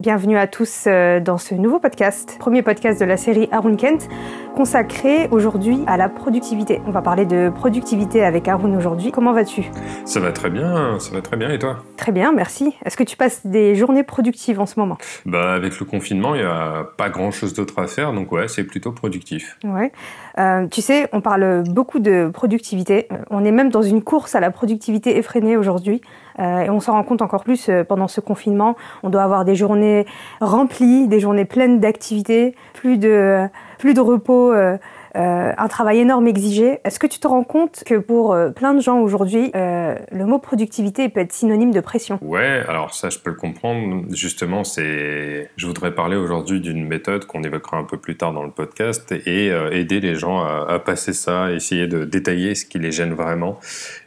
Bienvenue à tous euh, dans ce nouveau podcast, premier podcast de la série Arun Kent, consacré aujourd'hui à la productivité. On va parler de productivité avec Arun aujourd'hui. Comment vas-tu? Ça va très bien, ça va très bien et toi? Très bien, merci. Est-ce que tu passes des journées productives en ce moment? Bah avec le confinement, il n'y a pas grand-chose d'autre à faire, donc ouais, c'est plutôt productif. Ouais. Euh, tu sais, on parle beaucoup de productivité. On est même dans une course à la productivité effrénée aujourd'hui. Euh, et on s'en rend compte encore plus euh, pendant ce confinement. On doit avoir des journées remplies, des journées pleines d'activités, plus de, plus de repos. Euh, euh, un travail énorme exigé. Est-ce que tu te rends compte que pour euh, plein de gens aujourd'hui, euh, le mot productivité peut être synonyme de pression? Ouais, alors ça, je peux le comprendre. Justement, c'est, je voudrais parler aujourd'hui d'une méthode qu'on évoquera un peu plus tard dans le podcast et aider les gens à, à, passer ça, essayer de détailler ce qui les gêne vraiment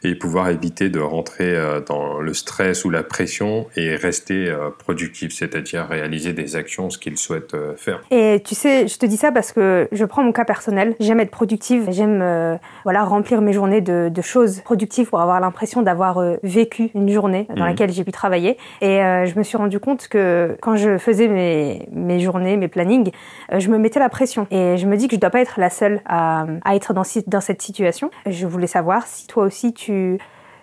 et pouvoir éviter de rentrer dans le stress ou la pression et rester productif, c'est-à-dire réaliser des actions, ce qu'ils souhaitent faire. Et tu sais, je te dis ça parce que je prends mon cas personnel. J'aime être productive, j'aime euh, voilà remplir mes journées de, de, choses productives pour avoir l'impression d'avoir euh, vécu une journée dans mmh. laquelle j'ai pu travailler. Et euh, je me suis rendu compte que quand je faisais mes, mes journées, mes plannings, euh, je me mettais la pression. Et je me dis que je dois pas être la seule à, à être dans, dans cette situation. Je voulais savoir si toi aussi tu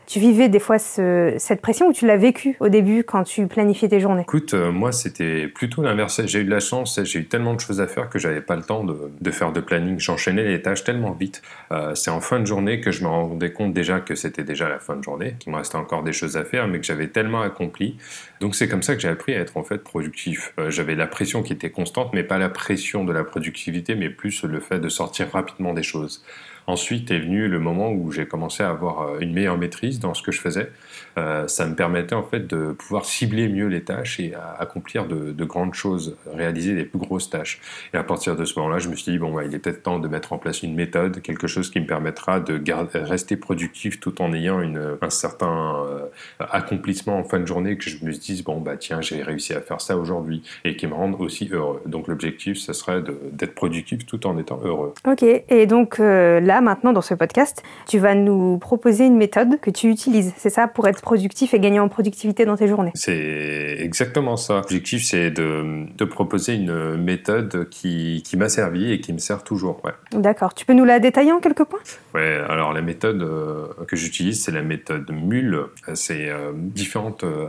tu vivais des fois ce, cette pression ou tu l'as vécu au début quand tu planifiais tes journées? Écoute, euh, moi c'était plutôt l'inverse. J'ai eu de la chance, j'ai eu tellement de choses à faire que j'avais pas le temps de, de, faire de planning. J'enchaînais les tâches tellement vite. Euh, c'est en fin de journée que je me rendais compte déjà que c'était déjà la fin de journée, qu'il me restait encore des choses à faire, mais que j'avais tellement accompli. Donc c'est comme ça que j'ai appris à être en fait productif. Euh, j'avais la pression qui était constante, mais pas la pression de la productivité, mais plus le fait de sortir rapidement des choses. Ensuite est venu le moment où j'ai commencé à avoir euh, une meilleure maîtrise dans ce que je faisais. Euh, ça me permettait en fait de pouvoir cibler mieux les tâches et accomplir de, de, grandes choses, réaliser des plus grosses tâches. Et à partir de ce moment-là, je me suis dit bon, bah, il est peut-être temps de mettre en place une méthode, quelque chose qui me permettra de rester productif tout en ayant une, un certain euh, accomplissement en fin de journée que je me dise bon bah tiens j'ai réussi à faire ça aujourd'hui et qui me rende aussi heureux. Donc l'objectif, ce serait d'être productif tout en étant heureux. Ok. Et donc là maintenant, dans ce podcast, tu vas nous proposer une méthode que tu utilises. C'est ça pour être productif et gagner en productivité dans tes journées C'est exactement ça. L'objectif, c'est de, de, proposer une méthode qui, qui m'a servi et qui me sert toujours. Ouais. D'accord. Tu peux nous la détailler en quelques points? Ouais, alors la méthode euh, que j'utilise, c'est la méthode MULE. C'est euh, différentes. Euh,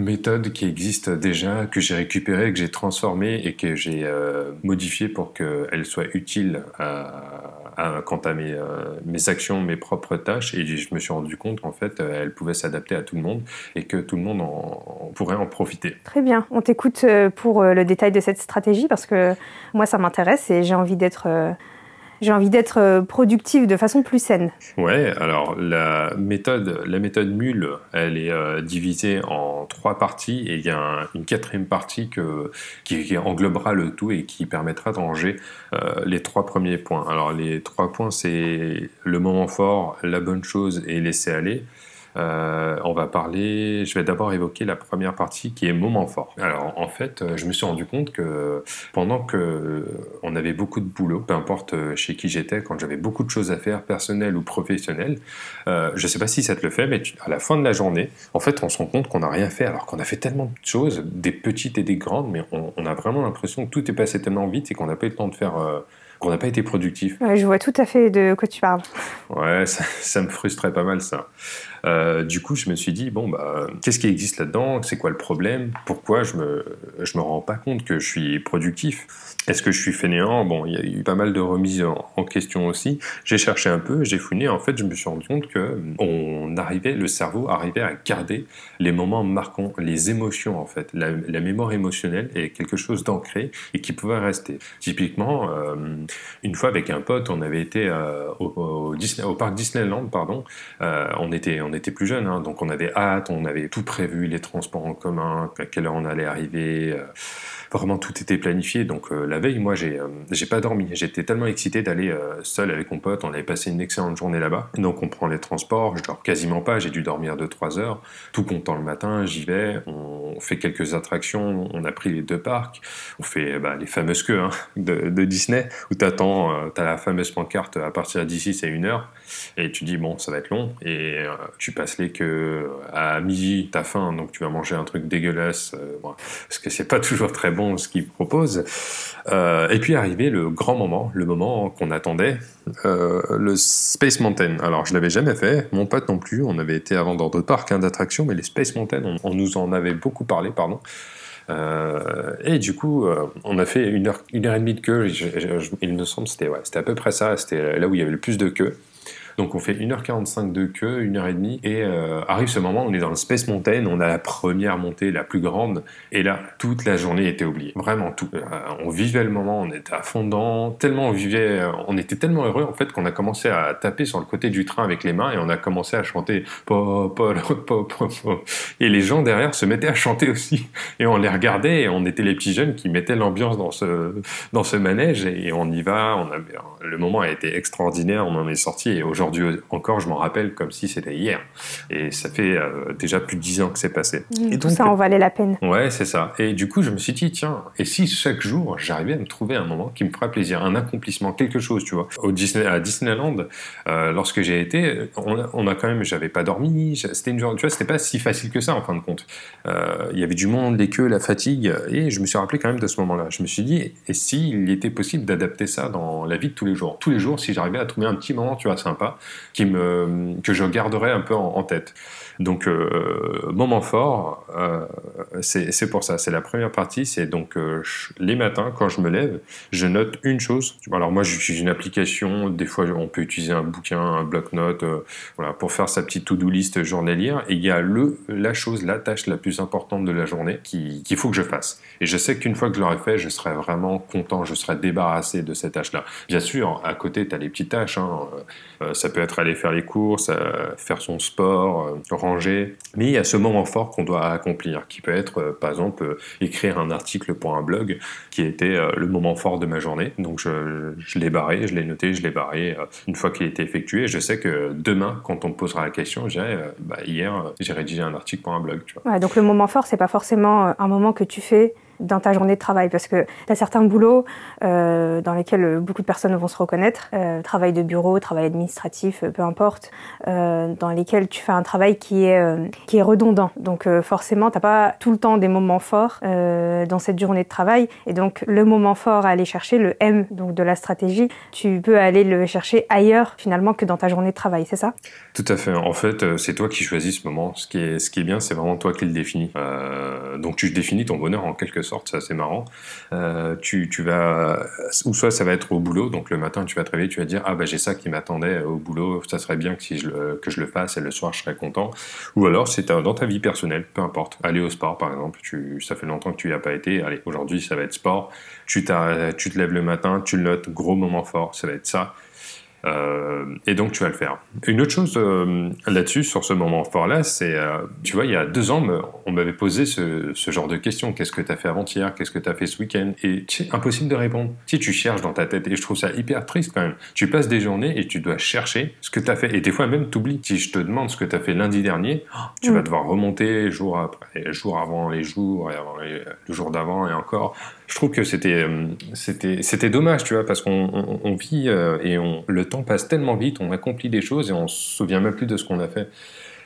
méthode qui existe déjà, que j'ai récupérée, que j'ai transformée et que j'ai euh, modifiée pour qu'elle soit utile à, quant à mes, euh, mes actions, mes propres tâches. Et je me suis rendu compte qu'en fait, euh, elle pouvait s'adapter à tout le monde et que tout le monde en, pourrait en profiter. Très bien. On t'écoute euh, pour le détail de cette stratégie parce que moi, ça m'intéresse et j'ai envie d'être j'ai envie d'être euh, productive de façon plus saine. Ouais, alors la méthode, la méthode MULE, elle est euh, divisée en trois parties et il y a un, une quatrième partie qui, englobera le tout et qui permettra de ranger euh, les trois premiers points. Alors les trois points, c'est le moment fort, la bonne chose et laisser aller. Euh, on va parler, je vais d'abord évoquer la première partie qui est moment fort. Alors en fait, je me suis rendu compte que pendant que on avait beaucoup de boulot, peu importe chez qui j'étais, quand j'avais beaucoup de choses à faire, personnelles ou professionnelles, euh, je sais pas si ça te le fait, mais à la fin de la journée, en fait, on se rend compte qu'on n'a rien fait alors qu'on a fait tellement de choses, des petites et des grandes, mais on, on a vraiment l'impression que tout est passé tellement vite et qu'on n'a pas eu le temps de faire euh, qu'on n'a pas été productif. Ouais, je vois tout à fait de quoi tu parles. Ouais, ça, ça me frustrait pas mal ça. Euh, du coup, je me suis dit, bon, bah, qu'est-ce qui existe là-dedans? C'est quoi le problème? Pourquoi je me, je me rends pas compte que je suis productif? Est-ce que je suis fainéant? Bon, il y a eu pas mal de remises en, question aussi. J'ai cherché un peu, j'ai fouiné. En fait, je me suis rendu compte que on arrivait, le cerveau arrivait à garder les moments marquants, les émotions en fait. La, mémoire émotionnelle est quelque chose d'ancré et qui pouvait rester. Typiquement, euh, une fois avec un pote, on avait été euh, au, parc Disneyland, pardon. On était, était plus jeunes, hein, donc on avait hâte, on avait tout prévu, les transports en commun, à quelle heure on allait arriver. Euh, vraiment tout était planifié. Donc la veille, moi, j'ai j'ai pas dormi. J'étais tellement excité d'aller seul avec mon pote. On avait passé une excellente journée là-bas. Donc on prend les transports. Je dors quasiment pas. J'ai dû dormir 2-3 heures. Tout content le matin, j'y vais. On fait quelques attractions. On a pris les deux parcs. On fait bah, les fameuses queues hein, de, Disney où tu attends, tu as la fameuse pancarte à partir d'ici, c'est une heure. Et tu dis, bon, ça va être long. Et tu passes les queues à midi, t'as faim, donc tu vas manger un truc dégueulasse, euh, parce que c'est pas toujours très bon ce qu'ils proposent. Euh, et puis arrivé le grand moment, le moment qu'on attendait, euh, le Space Mountain. Alors je l'avais jamais fait, mon pote non plus, on avait été avant dans d'autres parcs hein, d'attractions, mais les Space Mountain, on, nous en avait beaucoup parlé, pardon. et du coup, on a fait une heure, une heure et demie de queue. il me semble c'était c'était à peu près ça. C'était là où il y avait le plus de queue. Donc on fait 1h45 de queue, 1h30, et euh, arrive ce moment, on est dans le Space Mountain, on a la première montée, la plus grande, et là, toute la journée était oubliée. Vraiment tout. Euh, on vivait le moment, on était à fond dedans, tellement on vivait, euh, on était tellement heureux en fait qu'on a commencé à taper sur le côté du train avec les mains et on a commencé à chanter pop, pop, pop, pop. Et les gens derrière se mettaient à chanter aussi. Et on les regardait et on était les petits jeunes qui mettaient l'ambiance dans ce, dans ce manège et on y va. Le moment a été extraordinaire, on en est sorti et aujourd'hui encore, je m'en rappelle comme si c'était hier. Et ça fait euh, déjà plus de dix ans que c'est passé. Mmh, et tout ça en valait la peine. Ouais, c'est ça. Et du coup, je me suis dit, tiens, et si chaque jour, j'arrivais à me trouver un moment qui me fera plaisir, un accomplissement, quelque chose, tu vois. Au Disney, à Disneyland, euh, lorsque j'ai été, on a, quand même, j'avais pas dormi, c'était une journée, tu vois, c'était pas si facile que ça en fin de compte. Euh, il y avait du monde, les queues, la fatigue, et je me suis rappelé quand même de ce moment-là. Je me suis dit, et s'il était possible d'adapter ça dans la vie de tous les jours? Tous les jours, si j'arrivais à trouver un petit moment, tu vois, sympa, que je garderai un peu en, tête. Donc, euh, moment fort, euh, c'est pour ça. C'est la première partie. C'est donc euh, les matins, quand je me lève, je note une chose. Alors, moi, j'utilise une application. Des fois, on peut utiliser un bouquin, un bloc-notes, voilà, pour faire sa petite to-do list journalière. Et il y a le, la chose, la tâche la plus importante de la journée qu'il faut que je fasse. Et je sais qu'une fois que je l'aurai fait, je serai vraiment content, je serai débarrassé de cette tâche-là. Bien sûr, à côté, tu as les petites tâches. Hein. ça peut être aller faire les courses, faire son sport, Mais il y a ce moment fort qu'on doit accomplir, qui peut être, euh, par exemple, euh, écrire un article pour un blog, qui était euh, le moment fort de ma journée. Donc je, l'ai barré, je l'ai noté, je l'ai barré une fois qu'il était effectué. Je sais que demain, quand on me posera la question, je dirais, bah, hier, j'ai rédigé un article pour un blog. Donc le moment fort, c'est pas forcément un moment que tu fais dans ta journée de travail Parce que tu as certains boulots euh, dans lesquels beaucoup de personnes vont se reconnaître, euh, travail de bureau, travail administratif, euh, peu importe, euh, dans lesquels tu fais un travail qui est, euh, qui est redondant. Donc euh, forcément, tu pas tout le temps des moments forts dans cette journée de travail. Et donc le moment fort à aller chercher, le M donc de la stratégie, tu peux aller le chercher ailleurs finalement que dans ta journée de travail, c'est ça? Tout à fait. En fait, c'est toi qui choisis ce moment. Ce qui est, ce qui est bien, c'est vraiment toi qui le définis. donc tu définis ton bonheur en quelque sorte sorte, c'est marrant. Euh, tu, tu, vas, ou soit ça va être au boulot, donc le matin tu vas te réveiller, tu vas dire ah bah j'ai ça qui m'attendait au boulot, ça serait bien que si je le, que je le fasse et le soir je serais content. Ou alors c'est dans ta vie personnelle, peu importe. Aller au sport par exemple, tu, ça fait longtemps que tu n'y as pas été, allez aujourd'hui ça va être sport. Tu, tu te lèves le matin, tu le notes, gros moment fort, ça va être ça. Euh, et donc tu vas le faire. Une autre chose euh, là-dessus, sur ce moment fort-là, c'est, euh, tu vois, il y a deux ans, on m'avait posé ce, ce, genre de questions. Qu'est-ce que tu as fait avant-hier? Qu'est-ce que tu as fait ce week-end? Et c'est impossible de répondre. Si tu cherches dans ta tête, et je trouve ça hyper triste quand même, tu passes des journées et tu dois chercher ce que tu as fait. Et des fois même, tu oublies. Si je te demande ce que tu as fait lundi dernier, tu vas mm. devoir remonter jour après, jour avant les jours, et avant le jour d'avant et encore je trouve que c'était c'était c'était dommage, tu vois, parce qu'on on, vit et on, le temps passe tellement vite, on accomplit des choses et on se souvient même plus de ce qu'on a fait.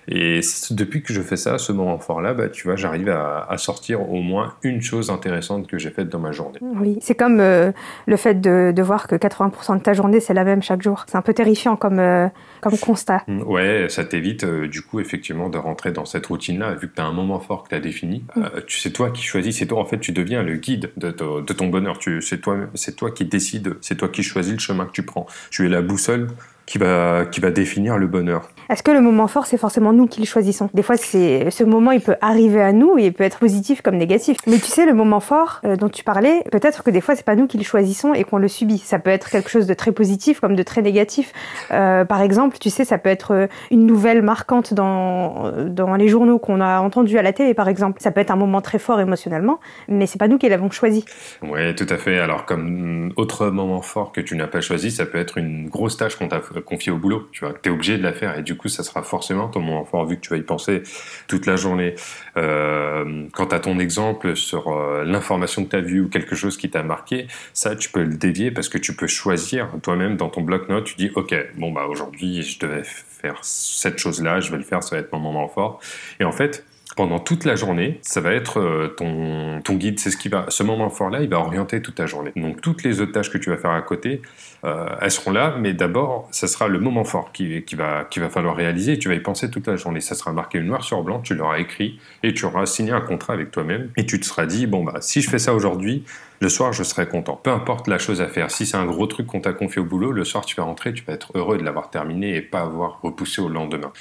Et depuis que je fais ça, ce moment fort-là, bah, tu vois, j'arrive à, sortir au moins une chose intéressante que j'ai faite dans ma journée. Oui, c'est comme euh, le fait de, voir que 80% de ta journée, c'est la même chaque jour. C'est un peu terrifiant comme, euh, comme constat. Mm, ouais, ça t'évite euh, du coup effectivement de rentrer dans cette routine-là, vu que tu as un moment fort que tu as défini. Mm. tu c'est toi qui choisis, c'est toi en fait, tu deviens le guide de, de ton bonheur. C'est toi, toi qui décides, c'est toi qui choisis le chemin que tu prends. Tu es la boussole qui va, qui va définir le bonheur. Est-ce que le moment fort, c'est forcément nous qui le choisissons? Des fois, c'est ce moment, il peut arriver à nous et il peut être positif comme négatif. Mais tu sais, le moment fort euh, dont tu parlais, peut-être que des fois, c'est pas nous qui le choisissons et qu'on le subit. Ça peut être quelque chose de très positif comme de très négatif. Euh, par exemple, tu sais, ça peut être euh, une nouvelle marquante dans dans les journaux qu'on a entendu à la télé, par exemple. Ça peut être un moment très fort émotionnellement, mais c'est pas nous qui l'avons choisi. Oui, tout à fait. Alors, comme autre moment fort que tu n'as pas choisi, ça peut être une grosse tâche qu'on t'a confiée au boulot. Tu vois, tu es obligé de la faire et du coup, ça sera forcément ton moment fort vu que tu vas y penser toute la journée. Euh, quant à ton exemple sur euh, l'information que tu as vue ou quelque chose qui t'a marqué, ça, tu peux le dévier parce que tu peux choisir toi-même dans ton bloc-notes. Tu dis, OK, bon, bah, aujourd'hui, je devais faire cette chose-là, je vais le faire, ça va être mon moment fort. Et en fait, pendant toute la journée, ça va être euh, ton, guide. C'est ce qui va, ce moment fort-là, il va orienter toute ta journée. Donc toutes les autres tâches que tu vas faire à côté, euh, elles seront là, mais d'abord, ça sera le moment fort qui, va, va falloir réaliser. Et tu vas y penser toute la journée. Ça sera marqué noir sur blanc. Tu l'auras écrit et tu auras signé un contrat avec toi-même. Et tu te seras dit bon bah si je fais ça aujourd'hui, le soir, je serai content. Peu importe la chose à faire. Si c'est un gros truc qu'on t'a confié au boulot, le soir, tu vas rentrer, tu vas être heureux de l'avoir terminé et pas avoir repoussé au lendemain.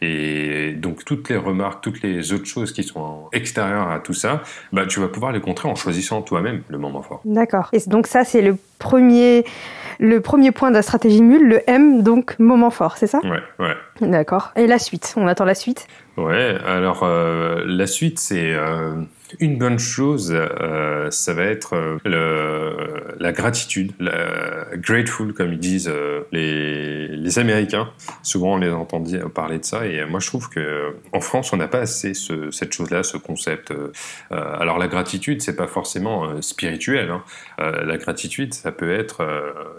Et donc, toutes les remarques, toutes les autres choses qui sont extérieures à tout ça, bah, tu vas pouvoir les contrer en choisissant toi-même le moment fort. D'accord. Et donc, ça, c'est le premier, le premier point de la stratégie MUL, le M, donc moment fort, c'est ça? Ouais, ouais. D'accord. Et la suite On attend la suite? Ouais, alors euh, la suite, c'est. Euh, une bonne chose, euh, ça va être le, la gratitude, la grateful comme ils disent les, les, Américains. Souvent on les entend parler de ça et moi je trouve que en France on n'a pas assez ce, cette chose-là, ce concept. alors la gratitude c'est pas forcément spirituel. Hein. la gratitude ça peut être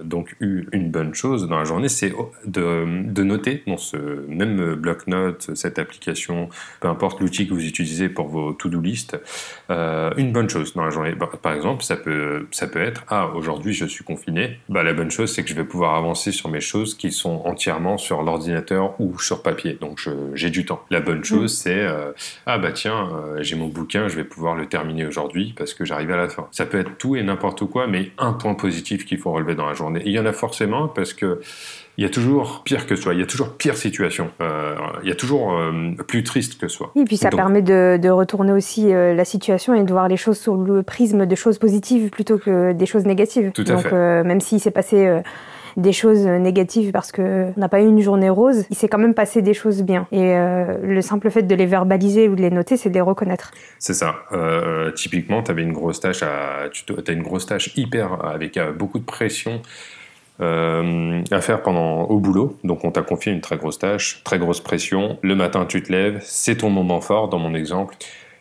donc une bonne chose dans la journée, c'est de, de noter dans ce même bloc-notes, cette application, peu importe l'outil que vous utilisez pour vos to-do list. Euh, une bonne chose dans la journée. Bah, par exemple, ça peut, ça peut être Ah, aujourd'hui je suis confiné. Bah, la bonne chose, c'est que je vais pouvoir avancer sur mes choses qui sont entièrement sur l'ordinateur ou sur papier. Donc j'ai du temps. La bonne chose, mm. c'est euh, Ah, bah tiens, euh, j'ai mon bouquin, je vais pouvoir le terminer aujourd'hui parce que j'arrive à la fin. Ça peut être tout et n'importe quoi, mais un point positif qu'il faut relever dans la journée. il y en a forcément parce que il y a toujours pire que soi, il y a toujours pire situation, euh, il y a toujours euh, plus triste que soi. Et puis ça permet de, de, retourner aussi euh, la situation et de voir les choses sous le prisme de choses positives plutôt que des choses négatives. Tout à Donc même s'il s'est passé des choses négatives parce que n'a pas eu une journée rose, il s'est quand même passé des choses bien. Et le simple fait de les verbaliser ou de les noter, c'est de les reconnaître. C'est ça. typiquement, tu avais une grosse tâche à, tu as une grosse tâche hyper avec beaucoup de pression euh, à faire pendant au boulot. Donc on t'a confié une très grosse tâche, très grosse pression. Le matin tu te lèves, c'est ton moment fort dans mon exemple.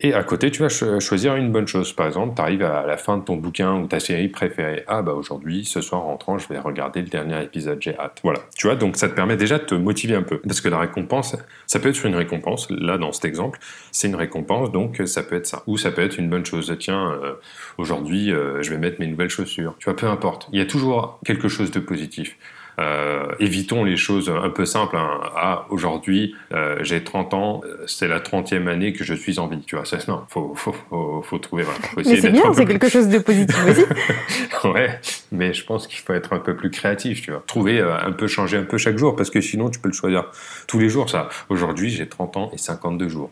Et à côté, tu vas choisir une bonne chose. Par exemple, tu arrives à la fin de ton bouquin ou ta série préférée. Ah bah aujourd'hui, ce soir rentrant, je vais regarder le dernier épisode, j'ai hâte. Voilà. Tu vois, donc ça te permet déjà de te motiver un peu. Parce que la récompense, ça peut être une récompense. Là, dans cet exemple, c'est une récompense, donc ça peut être ça. Ou ça peut être une bonne chose. Tiens, euh, aujourd'hui, euh, je vais mettre mes nouvelles chaussures. Tu vois, peu importe. Il y a toujours quelque chose de positif. Euh, évitons les choses un peu simples. Hein. Ah, aujourd'hui, euh, j'ai 30 ans, c'est la 30e année que je suis en vie. Tu vois, c'est non, faut, faut, faut, faut trouver. mais c'est bien, c'est quelque chose de positif aussi. ouais, mais je pense qu'il faut être un peu plus créatif. Tu vois, trouver euh, un peu, changer un peu chaque jour, parce que sinon, tu peux le choisir tous les jours. Ça, aujourd'hui, j'ai 30 ans et 52 jours.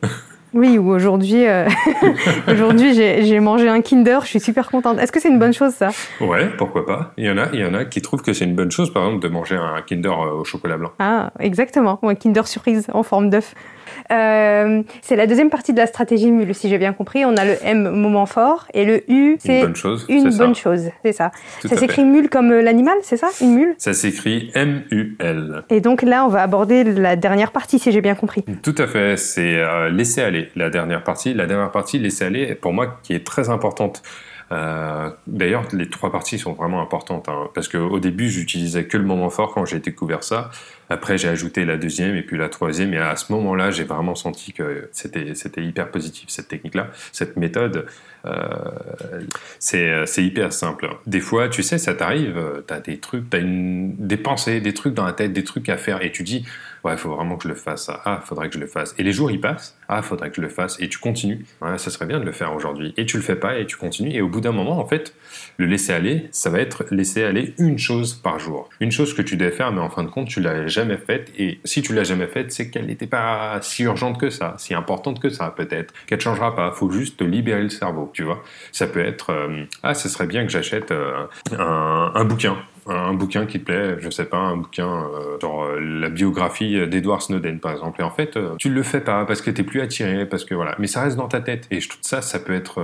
Oui, ou aujourd'hui, euh, aujourd'hui j'ai mangé un Kinder, je suis super contente. Est-ce que c'est une bonne chose ça? Ouais, pourquoi pas. Il y en a, il y en a qui trouvent que c'est une bonne chose, par exemple, de manger un Kinder euh, au chocolat blanc. Ah, exactement, ou un Kinder surprise en forme d'œuf. Euh, c'est la deuxième partie de la stratégie MUL, si j'ai bien compris. On a le M, moment fort, et le U, c'est une bonne chose. Une bonne chose, c'est ça. ça s'écrit mule comme euh, l'animal, c'est ça Une mule? Ça s'écrit M-U-L. Et donc là, on va aborder la dernière partie, si j'ai bien compris. Tout à fait, c'est euh, laisser aller, la dernière partie. La dernière partie, laisser aller, pour moi, qui est très importante. Euh, D'ailleurs, les trois parties sont vraiment importantes, hein, parce qu'au début, j'utilisais que le moment fort quand j'ai découvert ça. Après, j'ai ajouté la deuxième et puis la troisième. Et à ce moment-là, j'ai vraiment senti que c'était hyper positif cette technique-là, cette méthode. Euh, c'est hyper simple. Des fois, tu sais, ça t'arrive, tu as des trucs, tu des pensées, des trucs dans la tête, des trucs à faire, et tu dis, ouais, il faut vraiment que je le fasse. Ah, faudrait que je le fasse. Et les jours, ils passent. Ah, faudrait que je le fasse. Et tu continues. Ouais, ça serait bien de le faire aujourd'hui. Et tu le fais pas et tu continues. Et au bout d'un moment, en fait, le laisser aller, ça va être laisser aller une chose par jour. Une chose que tu devais faire, mais en fin de compte, tu l'as jamais faite. Et si tu l'as jamais faite, c'est qu'elle n'était pas si urgente que ça, si importante que ça, peut-être. Qu'elle ne changera pas. Faut juste te libérer le cerveau, tu vois. Ça peut être, euh, ah, ce serait bien que j'achète euh, un, bouquin un bouquin qui te plaît, je sais pas, un bouquin euh, sur euh, la biographie d'Edward Snowden par exemple. Et en fait, tu le fais pas parce que t'es plus attiré, parce que voilà. Mais ça reste dans ta tête. Et je ça, ça peut être,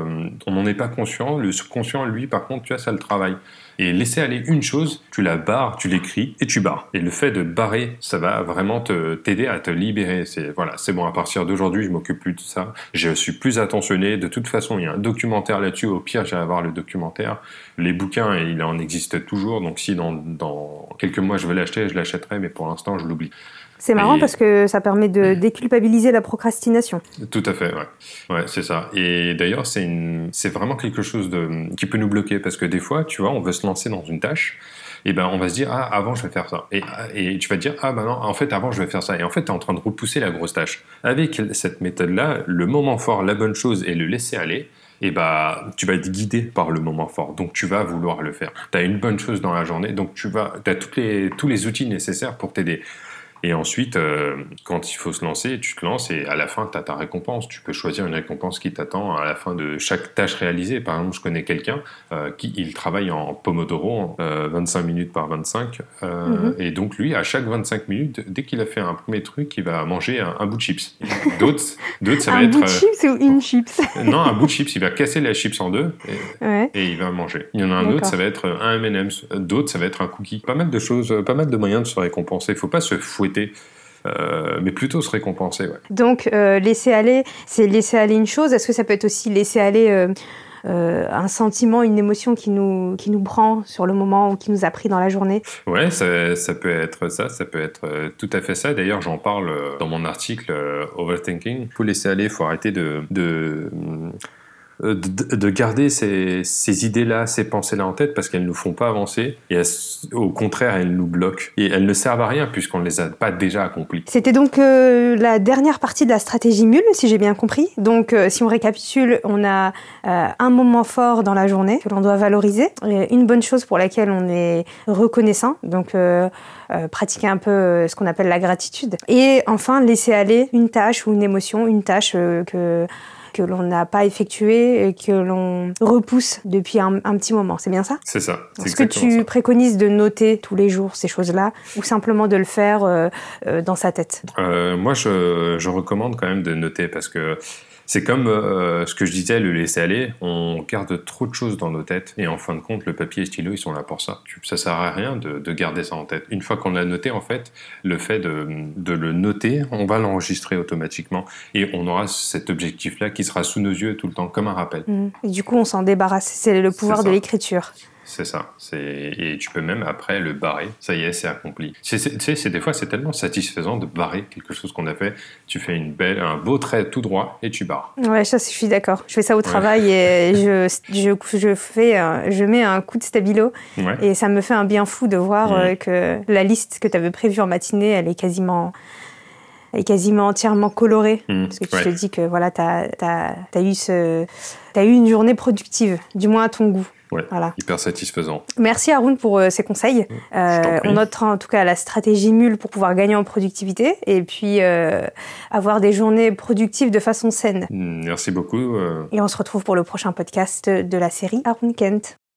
on n'en est pas conscient. Le subconscient, lui, par contre, tu vois, ça le travaille. Et laisser aller une chose, tu la barres, tu l'écris et tu barres. Et le fait de barrer, ça va vraiment t'aider à te libérer. C'est voilà, c'est bon. À partir d'aujourd'hui, je m'occupe plus de ça. Je suis plus attentionné. De toute façon, il y a un documentaire là-dessus. Au pire, j'irai voir le documentaire. Les bouquins, il en existe toujours. Donc si dans, dans quelques mois je veux l'acheter, je l'achèterai. Mais pour l'instant, je l'oublie. C'est marrant parce que ça permet de déculpabiliser la procrastination. Tout à fait, ouais. Ouais, c'est ça. Et d'ailleurs, c'est une... vraiment quelque chose de... qui peut nous bloquer parce que des fois, tu vois, on veut se lancer dans une tâche et ben on va se dire ah avant je vais faire ça. Et, et tu vas te dire ah ben non en fait avant je vais faire ça. Et en fait tu es en train de repousser la grosse tâche. Avec cette méthode là le moment fort la bonne chose et le laisser aller et bah tu vas être guidé par le moment fort. Donc tu vas vouloir le faire. Tu as une bonne chose dans la journée donc tu vas as toutes les tous les outils nécessaires pour t'aider et ensuite, euh, quand il faut se lancer, tu te lances et à la fin, tu as ta récompense. Tu peux choisir une récompense qui t'attend à la fin de chaque tâche réalisée. Par exemple, je connais quelqu'un euh, qui il travaille en Pomodoro, 25 euh, minutes par 25. Mhm. Et donc, lui, à chaque 25 minutes, dès qu'il a fait un premier truc, il va manger un, bout de chips. D'autres, d'autres ça va être. Un bout de chips ou une chips? Non, un bout de chips. Il va casser la chips en deux et, et il va manger. Il y en a un autre, ça va être un M&M's. D'autres, ça va être un cookie. Pas mal de choses, pas mal de moyens de se récompenser. Il faut pas se fouetter euh, mais plutôt se récompenser. Donc, euh, laisser aller, c'est laisser aller une chose. Est-ce que ça peut être aussi laisser aller euh, un sentiment, une émotion qui nous, qui nous prend sur le moment ou qui nous a pris dans la journée? Ouais, ça, ça peut être ça, ça peut être tout à fait ça. D'ailleurs, j'en parle dans mon article Overthinking. Il faut laisser aller, il faut arrêter de, de euh, de, garder ces, idées-là, ces pensées-là en tête parce qu'elles ne nous font pas avancer et au contraire elles nous bloquent et elles ne servent à rien puisqu'on ne les a pas déjà accomplies. C'était donc euh, la dernière partie de la stratégie mule si j'ai bien compris. Donc euh, si on récapitule, on a un moment fort dans la journée que l'on doit valoriser, une bonne chose pour laquelle on est reconnaissant. Donc pratiquer un peu ce qu'on appelle la gratitude et enfin laisser aller une tâche ou une émotion, une tâche que que l'on n'a pas effectué et que l'on repousse depuis un, petit moment. C'est bien ça? C'est ça. Est-ce que tu préconises de noter tous les jours ces choses-là ou simplement de le faire euh, euh, dans sa tête? Euh, Moi, je, je recommande quand même de noter parce que c'est comme euh, ce que je disais, le laisser aller. On garde trop de choses dans nos têtes et en fin de compte, le papier et le stylo, ils sont là pour ça. Ça sert à rien de, de garder ça en tête. Une fois qu'on l'a noté, en fait, le fait de, de le noter, on va l'enregistrer automatiquement et on aura cet objectif-là qui sera sous nos yeux tout le temps, comme un rappel. Mmh. Et du coup, on s'en débarrasse. C'est le pouvoir de l'écriture. C'est ça. Et tu peux même après le barrer. Ça y est, c'est accompli. Tu sais, des fois, c'est tellement satisfaisant de barrer quelque chose qu'on a fait. Tu fais une belle, un beau trait tout droit et tu barres. Ouais, ça, je suis d'accord. Je fais ça au travail et je, je, je, fais, je mets un coup de stabilo et ça me fait un bien fou de voir euh, que la liste que tu avais prévue en matinée, elle est quasiment est quasiment entièrement colorée. Mmh. parce que tu te dis que voilà, tu as, as, eu ce, as eu une journée productive, du moins à ton goût. Ouais, voilà. hyper satisfaisant. Merci Haroun pour euh, ces conseils. Euh, on notera en tout cas la stratégie mule pour pouvoir gagner en productivité et puis euh, avoir des journées productives de façon saine. Merci beaucoup. Et on se retrouve pour le prochain podcast de la série Haroun Kent.